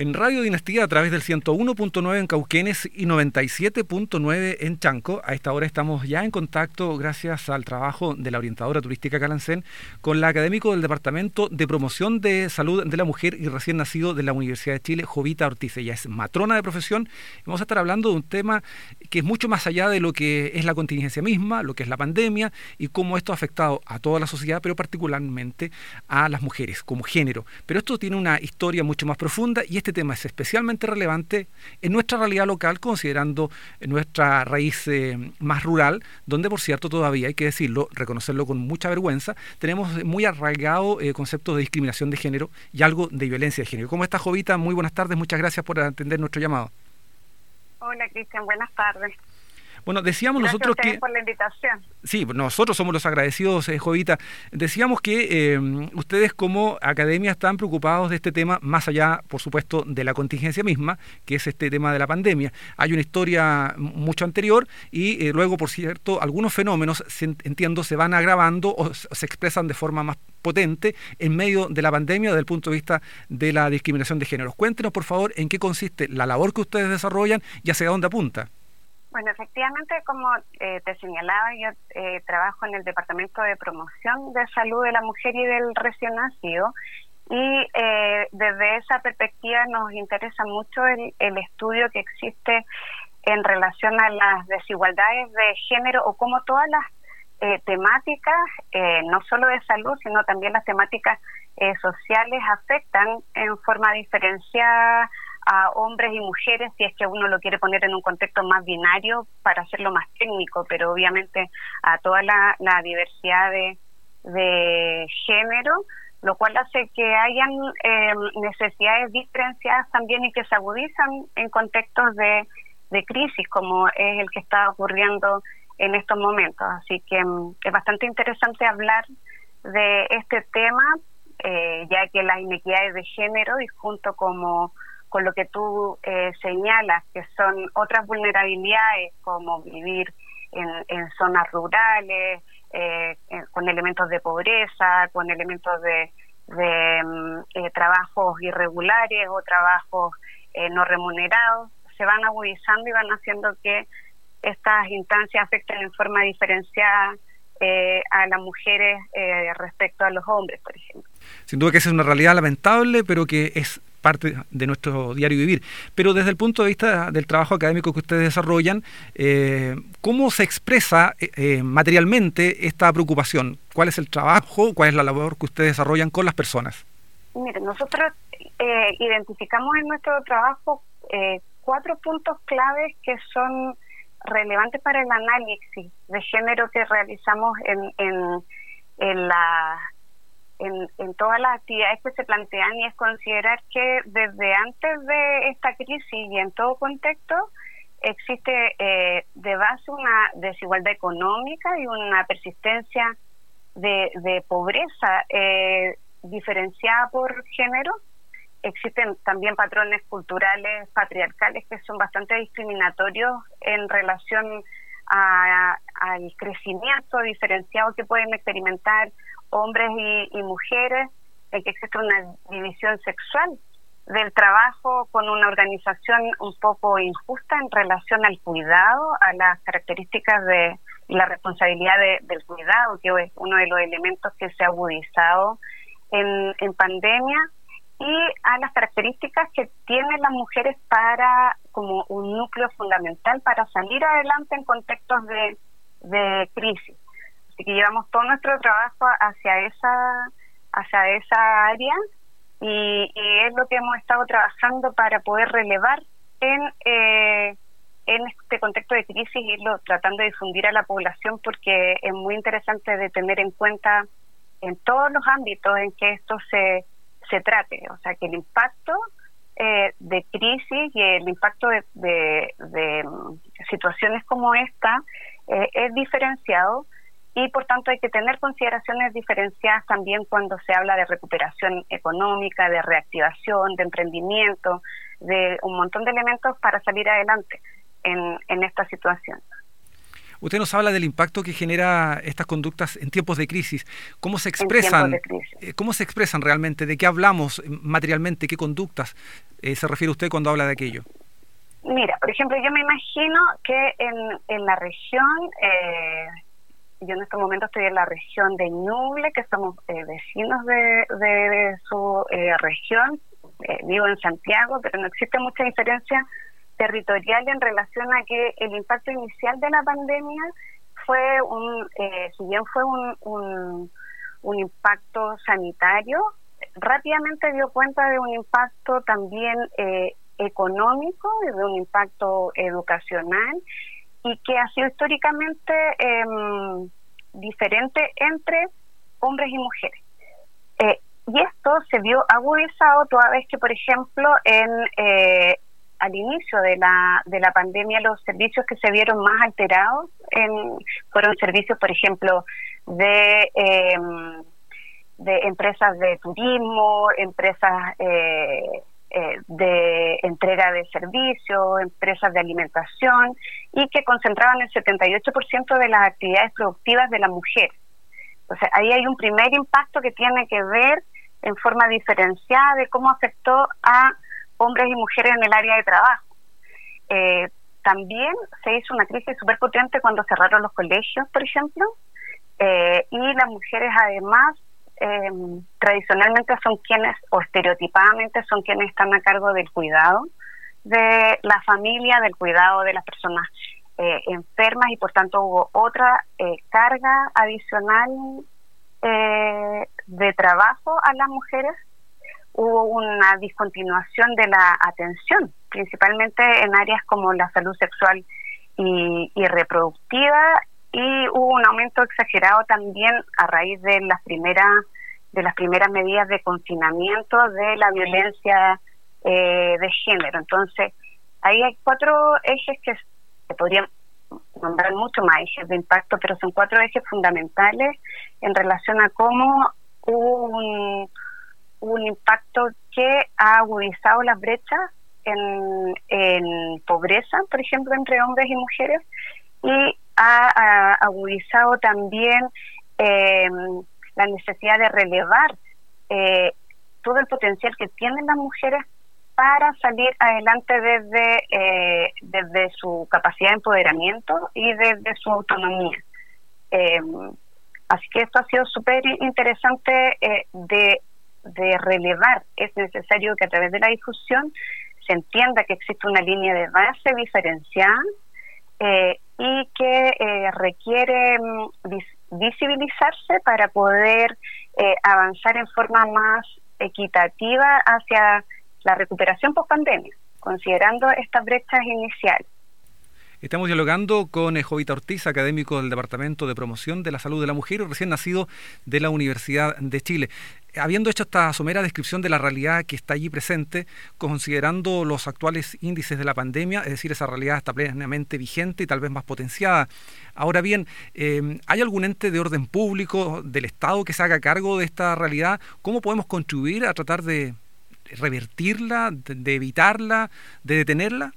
En Radio Dinastía a través del 101.9 en Cauquenes y 97.9 en Chanco. A esta hora estamos ya en contacto, gracias al trabajo de la orientadora turística Calancén, con la académico del Departamento de Promoción de Salud de la Mujer y recién nacido de la Universidad de Chile, Jovita Ortiz. Ella es matrona de profesión. Vamos a estar hablando de un tema que es mucho más allá de lo que es la contingencia misma, lo que es la pandemia y cómo esto ha afectado a toda la sociedad, pero particularmente a las mujeres como género. Pero esto tiene una historia mucho más profunda y este este tema es especialmente relevante en nuestra realidad local, considerando nuestra raíz eh, más rural, donde por cierto todavía hay que decirlo, reconocerlo con mucha vergüenza, tenemos muy arraigado eh, conceptos de discriminación de género y algo de violencia de género. ¿Cómo está Jovita? Muy buenas tardes, muchas gracias por atender nuestro llamado. Hola Cristian, buenas tardes. Bueno, decíamos nosotros que... por la invitación. Sí, nosotros somos los agradecidos, eh, Jovita. Decíamos que eh, ustedes como academia están preocupados de este tema, más allá, por supuesto, de la contingencia misma, que es este tema de la pandemia. Hay una historia mucho anterior y eh, luego, por cierto, algunos fenómenos, entiendo, se van agravando o se expresan de forma más potente en medio de la pandemia desde el punto de vista de la discriminación de género. Cuéntenos, por favor, en qué consiste la labor que ustedes desarrollan y hacia dónde apunta. Bueno, efectivamente, como eh, te señalaba, yo eh, trabajo en el Departamento de Promoción de Salud de la Mujer y del Recién Nacido y eh, desde esa perspectiva nos interesa mucho el, el, estudio que existe en relación a las desigualdades de género o cómo todas las temáticas, no solo de salud, sino también las temáticas sociales afectan en forma diferenciada a hombres y mujeres, si es que uno lo quiere poner en un contexto más binario para hacerlo más técnico, pero obviamente a toda la, diversidad de, de, género, lo cual hace que hayan eh, necesidades diferenciadas también y que se agudizan en contextos de, de crisis, como es el que está ocurriendo en estos momentos. Así que mm, es bastante interesante hablar de este tema, eh, ya que las inequidades de género y junto como con lo que tú eh, señalas, que son otras vulnerabilidades como vivir en, zonas rurales, eh, con elementos de pobreza, con elementos de, mm, eh, trabajos irregulares o trabajos no remunerados, se van agudizando y van haciendo que estas instancias afecten en forma diferenciada a las mujeres respecto a los hombres, por ejemplo. Sin duda que esa es una realidad lamentable, pero que es parte de nuestro diario vivir. Pero desde el punto de vista del trabajo académico que ustedes desarrollan, eh, ¿cómo se expresa eh, eh, materialmente esta preocupación? ¿Cuál es el trabajo, cuál es la labor que ustedes desarrollan con las personas? Mire, nosotros identificamos en nuestro trabajo cuatro puntos claves que son relevantes para el análisis de género que realizamos en, en, en la en, todas las actividades que se plantean y es considerar que desde antes de esta crisis y en todo contexto existe eh, de base una desigualdad económica y una persistencia de, pobreza eh, diferenciada por género. Existen también patrones culturales patriarcales que son bastante discriminatorios en relación al crecimiento diferenciado que pueden experimentar hombres y, mujeres, en que existe una división sexual del trabajo con una organización un poco injusta en relación al cuidado, a las características de la responsabilidad del cuidado, que es uno de los elementos que se ha agudizado en, en pandemia, y a las características que tienen las mujeres para como un núcleo fundamental para salir adelante en contextos de, de crisis que llevamos todo nuestro trabajo hacia esa, hacia esa área y, es lo que hemos estado trabajando para poder relevar en, eh, en este contexto de crisis, irlo tratando de difundir a la población porque es muy interesante de tener en cuenta en todos los ámbitos en que esto se, se trate, o sea, que el impacto eh, de crisis y el impacto de, de, mm, situaciones como esta eh, es diferenciado y por tanto hay que tener consideraciones diferenciadas también cuando se habla de recuperación económica, de reactivación, de emprendimiento, de un montón de elementos para salir adelante en, en esta situación. Usted nos habla del impacto que genera estas conductas en tiempos de crisis. ¿Cómo se expresan? Eh, ¿Cómo se expresan realmente? ¿De qué hablamos materialmente? ¿Qué conductas eh, se refiere usted cuando habla de aquello? Mira, por ejemplo, yo me imagino que en, en la región, eh, yo en este momento estoy en la región de Ñuble, que somos vecinos de, de, su región, vivo en Santiago, pero no existe mucha diferencia territorial en relación a que el impacto inicial de la pandemia fue un, eh, si bien fue un, un, impacto sanitario, rápidamente dio cuenta de un impacto también eh, económico, de un impacto educacional y que ha sido históricamente em, diferente entre hombres y mujeres. Eh, y esto se vio agudizado toda vez que, por ejemplo, en al inicio de la, de la pandemia los servicios que se vieron más alterados en, fueron servicios, por ejemplo, de, em, de empresas de turismo, empresas eh, eh, de entrega de servicios, empresas de alimentación y que concentraban el 78% de las actividades productivas de la mujer. Entonces, ahí hay un primer impacto que tiene que ver en forma diferenciada de cómo afectó a hombres y mujeres en el área de trabajo. Eh, también se hizo una crisis súper potente cuando cerraron los colegios, por ejemplo, eh, y las mujeres además eh, tradicionalmente son quienes, o estereotipadamente son quienes están a cargo del cuidado de la familia, del cuidado de las personas enfermas y por tanto hubo otra carga adicional de trabajo a las mujeres. Hubo una discontinuación de la atención, principalmente en áreas como la salud sexual y, reproductiva, y hubo un aumento exagerado también a raíz de las primeras de las primeras medidas de confinamiento de la violencia eh, de género. Entonces, ahí hay cuatro ejes que se podrían nombrar mucho más ejes de impacto, pero son cuatro ejes fundamentales en relación a cómo hubo un, un impacto que ha agudizado las brechas en, pobreza, por ejemplo, entre hombres y mujeres, y ha, agudizado también em, la necesidad de relevar eh, todo el potencial que tienen las mujeres para salir adelante desde, eh, desde su capacidad de empoderamiento y desde su autonomía. Em, así que esto ha sido súper interesante eh, de de relevar, es necesario que a través de la difusión se entienda que existe una línea de base diferenciada eh, y que eh, requiere mm, visibilizarse para poder eh, avanzar en forma más equitativa hacia la recuperación post pandemia, considerando estas brechas iniciales. Estamos dialogando con Jovita Ortiz, académico del Departamento de Promoción de la Salud de la Mujer y recién nacido de la Universidad de Chile habiendo hecho esta somera descripción de la realidad que está allí presente, considerando los actuales índices de la pandemia, es decir, esa realidad está plenamente vigente y tal vez más potenciada. Ahora bien, em, ¿hay algún ente de orden público del Estado que se haga cargo de esta realidad? ¿Cómo podemos contribuir a tratar de revertirla, de, evitarla, de detenerla?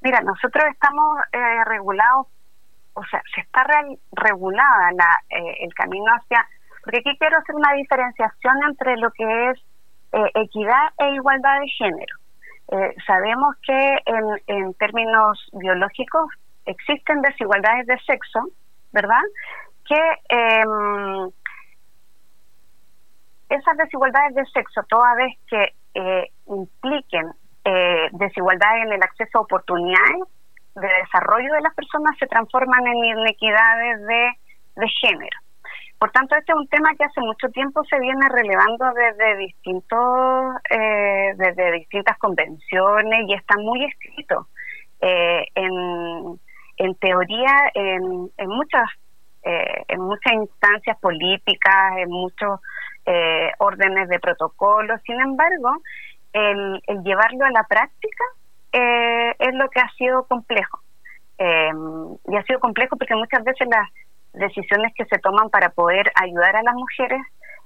Mira, nosotros estamos eh, regulados, o sea, se está regulada la, eh, el camino hacia porque aquí quiero hacer una diferenciación entre lo que es eh, equidad e igualdad de género. Eh, sabemos que en, términos biológicos existen desigualdades de sexo, ¿verdad? Que em, esas desigualdades de sexo, toda vez que eh, impliquen desigualdades en el acceso a oportunidades de desarrollo de las personas, se transforman en inequidades de género. Por tanto, este es un tema que hace mucho tiempo se viene relevando desde distintos, eh, desde distintas convenciones y está muy escrito eh, en, en, teoría en, en muchas eh, en muchas instancias políticas, en muchos órdenes de protocolo. Sin embargo, el, el llevarlo a la práctica es lo que ha sido complejo. y ha sido complejo porque muchas veces las decisiones que se toman para poder ayudar a las mujeres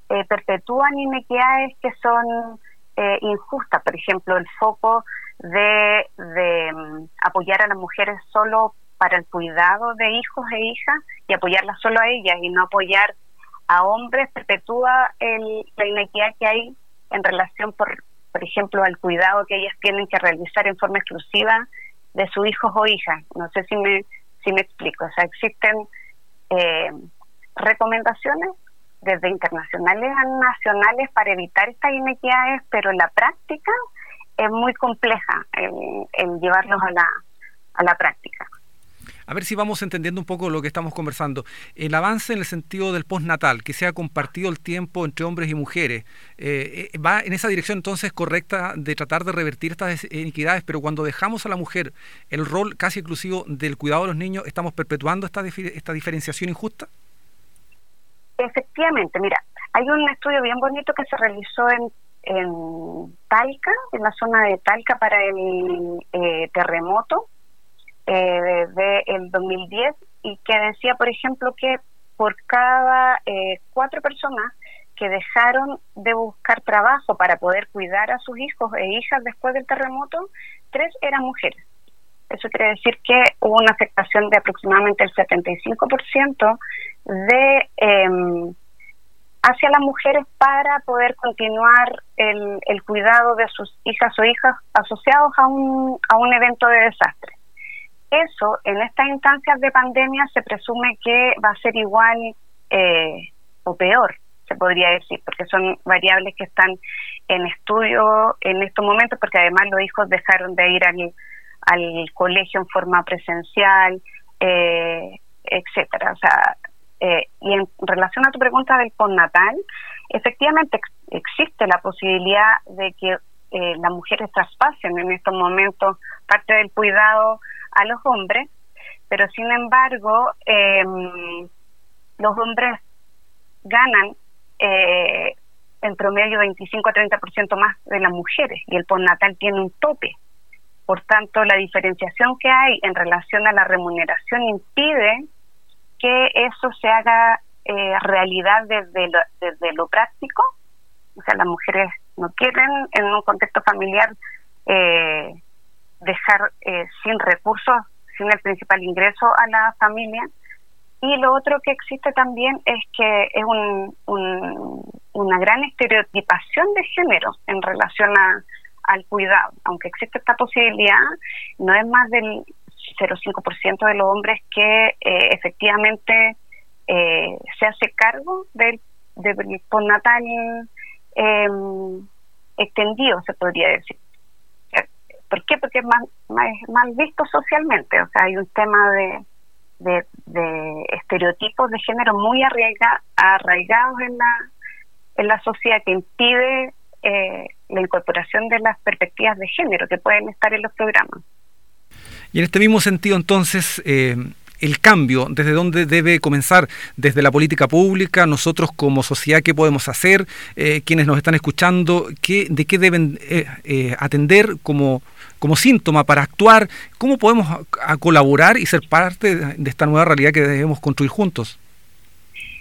eh, perpetúan inequidades que son eh, injustas. Por ejemplo, el foco de, de mm, apoyar a las mujeres solo para el cuidado de hijos e hijas y apoyarlas solo a ellas y no apoyar a hombres perpetúa el, la inequidad que hay en relación, por, por ejemplo, al cuidado que ellas tienen que realizar en forma exclusiva de sus hijos o hijas. No sé si me, si me explico. O sea, existen eh, recomendaciones desde internacionales a nacionales para evitar estas inequidades, pero la práctica es muy compleja el, llevarlos a la, a la práctica. A ver si vamos entendiendo un poco lo que estamos conversando. El avance en el sentido del postnatal, que se ha compartido el tiempo entre hombres y mujeres, eh, eh, va en esa dirección entonces correcta de tratar de revertir estas inequidades, pero cuando dejamos a la mujer el rol casi exclusivo del cuidado de los niños, ¿estamos perpetuando esta, esta diferenciación injusta? Efectivamente, mira, hay un estudio bien bonito que se realizó en, en Talca, en la zona de Talca para el eh, terremoto eh, de, el 2010 y que decía, por ejemplo, que por cada eh, cuatro personas que dejaron de buscar trabajo para poder cuidar a sus hijos e hijas después del terremoto, tres eran mujeres. Eso quiere decir que hubo una afectación de aproximadamente el 75% de eh, hacia las mujeres para poder continuar el, el, cuidado de sus hijas o hijas asociados a un, a un evento de desastre. Eso, en estas instancias de pandemia, se presume que va a ser igual eh, o peor, se podría decir, porque son variables que están en estudio en estos momentos, porque además los hijos dejaron de ir al, al colegio en forma presencial, eh, etcétera. O sea, eh, y en relación a tu pregunta del postnatal, efectivamente existe la posibilidad de que eh, las mujeres traspasen en estos momentos parte del cuidado a los hombres, pero sin embargo, em, los hombres ganan eh, en promedio 25 a 30% más de las mujeres y el postnatal tiene un tope. Por tanto, la diferenciación que hay en relación a la remuneración impide que eso se haga eh, realidad desde lo, desde lo práctico. O sea, las mujeres no quieren en un contexto familiar eh, dejar eh, sin recursos, sin el principal ingreso a la familia. Y lo otro que existe también es que es un, una gran estereotipación de género en relación a, al cuidado. Aunque existe esta posibilidad, no es más del 0,5% de los hombres que eh, efectivamente eh, se hace cargo del, del postnatal em, extendido, se podría decir. ¿Por qué? Porque es más, mal visto socialmente, o sea, hay un tema de, de, estereotipos de género muy arraigados en la, en la sociedad que impide eh, la incorporación de las perspectivas de género que pueden estar en los programas. Y en este mismo sentido, entonces, eh, el cambio, desde dónde debe comenzar, desde la política pública, nosotros como sociedad, qué podemos hacer, eh, quienes nos están escuchando, qué, de qué deben eh, atender como, como síntoma para actuar, cómo podemos colaborar y ser parte de esta nueva realidad que debemos construir juntos.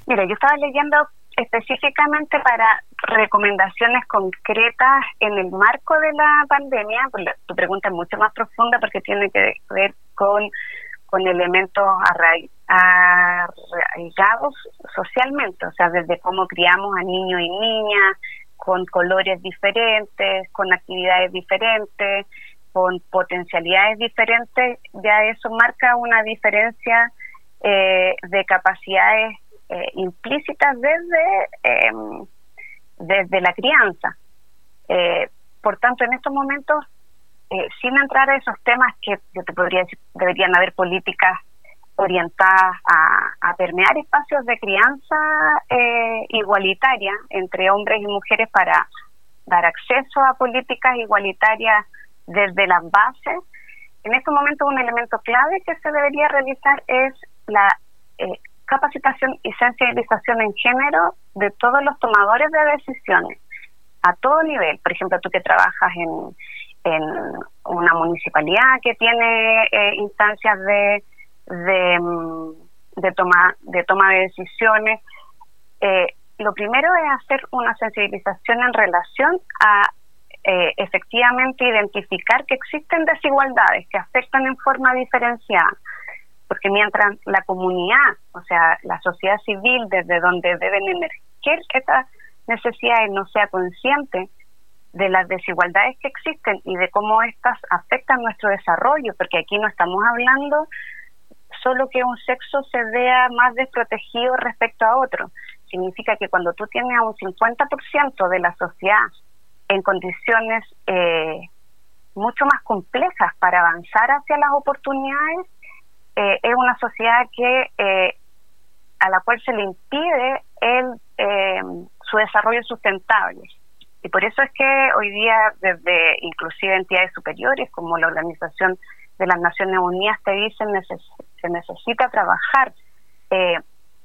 Mira, yo estaba leyendo específicamente para recomendaciones concretas en el marco de la pandemia, pues tu pregunta es mucho más profunda porque tiene que ver con, con elementos arraigados socialmente, o sea, desde cómo criamos a niños y niñas, con colores diferentes, con actividades diferentes, con potencialidades diferentes, ya eso marca una diferencia eh, de capacidades eh, implícitas desde, em, desde la crianza. Eh, por tanto, en estos momentos, eh, sin entrar a esos temas que yo te podría decir, deberían haber políticas orientadas a, permear espacios de crianza igualitaria entre hombres y mujeres para dar acceso a políticas igualitarias desde las bases. En estos momentos un elemento clave que se debería realizar es la capacitación y sensibilización en género de todos los tomadores de decisiones, a todo nivel. Por ejemplo, tú que trabajas en, en una municipalidad que tiene eh, instancias de, de, mm, de, toma, de toma de decisiones, eh, lo primero es hacer una sensibilización en relación a eh, efectivamente identificar que existen desigualdades que afectan en forma diferenciada. Porque mientras la comunidad, o sea, la sociedad civil, desde donde deben emerger estas necesidades, no sea consciente de las desigualdades que existen y de cómo estas afectan nuestro desarrollo, porque aquí no estamos hablando solo que un sexo se vea más desprotegido respecto a otro. Significa que cuando tú tienes a un 50% de la sociedad en condiciones eh, mucho más complejas para avanzar hacia las oportunidades, eh, es una sociedad que eh, a la cual se le impide el, su desarrollo sustentable. Y por eso es que hoy día desde inclusive entidades superiores como la Organización de las Naciones Unidas te dicen se necesita trabajar eh,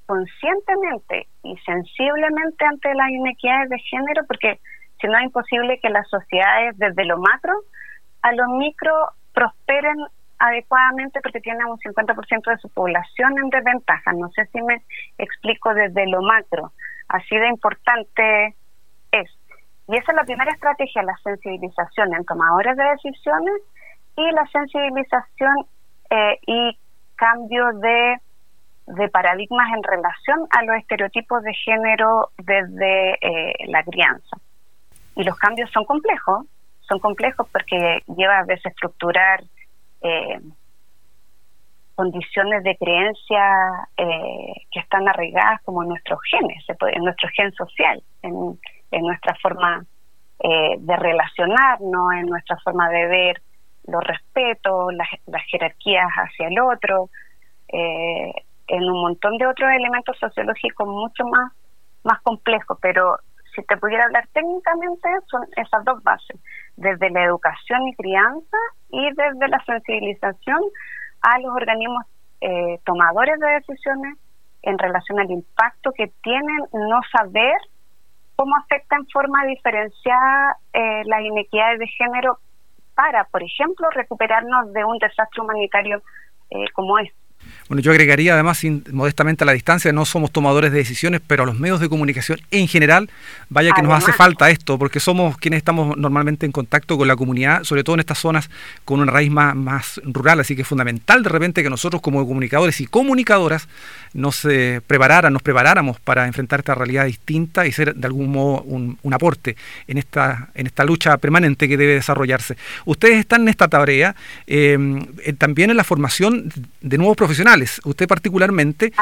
conscientemente y sensiblemente ante las inequidades de género porque si no es imposible que las sociedades desde lo macro a lo micro prosperen adecuadamente porque tienen un 50% de su población en desventaja. No sé si me explico desde lo macro. Así de importante es. Y esa es la primera estrategia, la sensibilización en tomadores de decisiones y la sensibilización eh, y cambio de, paradigmas en relación a los estereotipos de género desde eh, la crianza. Y los cambios son complejos, son complejos porque lleva a veces estructurar eh, condiciones de creencia que están arraigadas como en nuestros genes, en nuestro gen social, en, en nuestra forma de relacionarnos, en nuestra forma de ver los respetos, las, jerarquías hacia el otro, eh, en un montón de otros elementos sociológicos mucho más, más complejos, pero si te pudiera hablar técnicamente son esas dos bases, desde la educación y crianza y desde la sensibilización a los organismos eh, tomadores de decisiones en relación al impacto que tienen no saber cómo afecta en forma diferenciada eh, las inequidades de género para, por ejemplo, recuperarnos de un desastre humanitario eh, como este. Bueno, yo agregaría además, modestamente a la distancia, no somos tomadores de decisiones, pero a los medios de comunicación en general, vaya que nos hace falta esto, porque somos quienes estamos normalmente en contacto con la comunidad, sobre todo en estas zonas con una raíz más, rural, así que es fundamental de repente que nosotros como comunicadores y comunicadoras nos eh, nos preparáramos para enfrentar esta realidad distinta y ser de algún modo un, aporte en esta, en esta lucha permanente que debe desarrollarse. Ustedes están en esta tarea eh, también en la formación de nuevos profesionales. Usted particularmente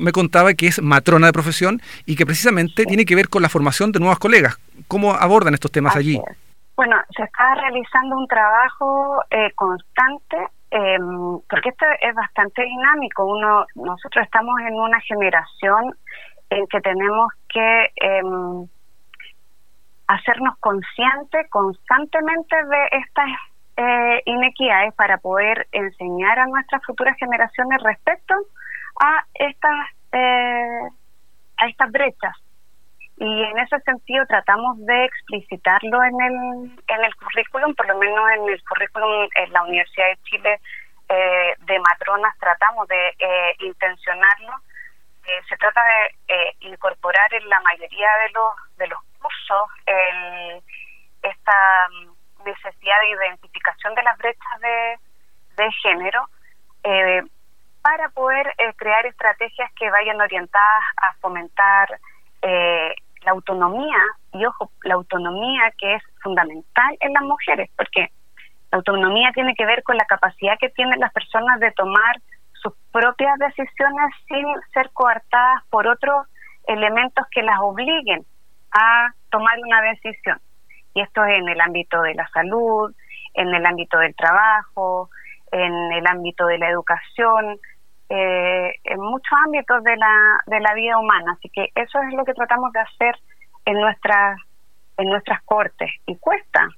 me contaba que es matrona de profesión y que precisamente tiene que ver con la formación de nuevas colegas. ¿Cómo abordan estos temas allí? Bueno, se está realizando un trabajo eh, constante em, porque esto es bastante dinámico. Uno, nosotros estamos en una generación en que tenemos que em, hacernos conscientes constantemente de estas eh, inequidades para poder enseñar a nuestras futuras generaciones respecto a estas eh, a estas brechas. Y en ese sentido tratamos de explicitarlo en el en el currículum por lo menos en el currículum en la Universidad de Chile eh, de matronas tratamos de eh, intencionarlo. Se trata de incorporar en la mayoría de los de los cursos el, esta necesidad de identificación de las brechas de, género eh, para poder eh, crear estrategias que vayan orientadas a fomentar eh, la autonomía y ojo, la autonomía que es fundamental en las mujeres, porque la autonomía tiene que ver con la capacidad que tienen las personas de tomar sus propias decisiones sin ser coartadas por otros elementos que las obliguen a tomar una decisión y esto es en el ámbito de la salud, en el ámbito del trabajo, en el ámbito de la educación, eh, en muchos ámbitos de la, de la vida humana. Así que eso es lo que tratamos de hacer en nuestras, en nuestras cortes. Y cuesta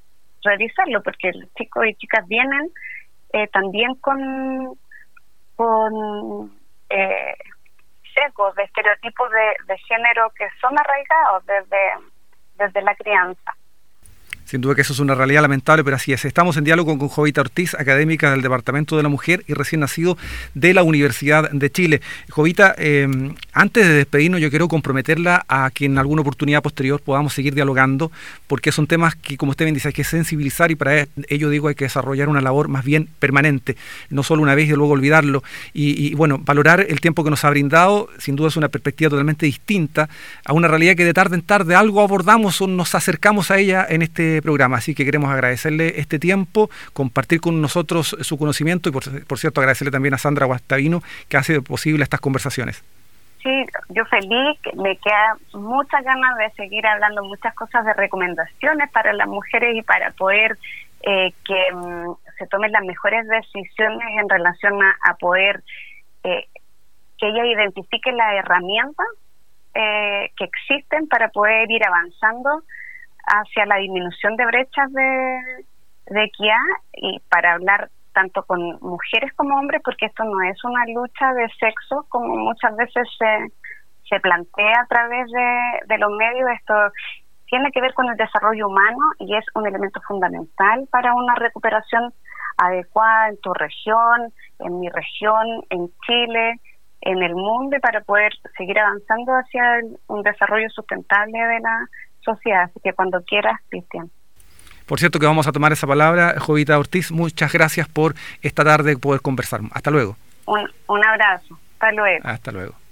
realizarlo porque los chicos y chicas vienen eh, también con, con eh, sesgos de estereotipos de, de género que son arraigados desde, desde la crianza. Sin duda que eso es una realidad lamentable, pero así es. Estamos en diálogo con Jovita Ortiz, académica del Departamento de la Mujer y recién nacido de la Universidad de Chile. Jovita, eh, antes de despedirnos, yo quiero comprometerla a que en alguna oportunidad posterior podamos seguir dialogando, porque son temas que, como usted bien dice, hay que sensibilizar y para ello digo hay que desarrollar una labor más bien permanente, no solo una vez y luego olvidarlo. Y, bueno, valorar el tiempo que nos ha brindado, sin duda es una perspectiva totalmente distinta a una realidad que de tarde en tarde algo abordamos o nos acercamos a ella en este programa. Así que queremos agradecerle este tiempo, compartir con nosotros su conocimiento y, por, cierto, agradecerle también a Sandra Guastavino que hace posible estas conversaciones. Sí, yo feliz, me queda muchas ganas de seguir hablando muchas cosas de recomendaciones para las mujeres y para poder eh, que mm, se tomen las mejores decisiones en relación a, poder eh, que ellas identifiquen las herramientas eh, que existen para poder ir avanzando hacia la disminución de brechas de, de equidad y para hablar tanto con mujeres como hombres, porque esto no es una lucha de sexo como muchas veces se, se plantea a través de, de los medios. Esto tiene que ver con el desarrollo humano y es un elemento fundamental para una recuperación adecuada en tu región, en mi región, en Chile, en el mundo para poder seguir avanzando hacia un desarrollo sustentable de la sociedad. Así que cuando quieras, Cristian. Por cierto que vamos a tomar esa palabra, Jovita Ortiz, muchas gracias por esta tarde poder conversar. Hasta luego. Un, un abrazo. Hasta luego. Hasta luego.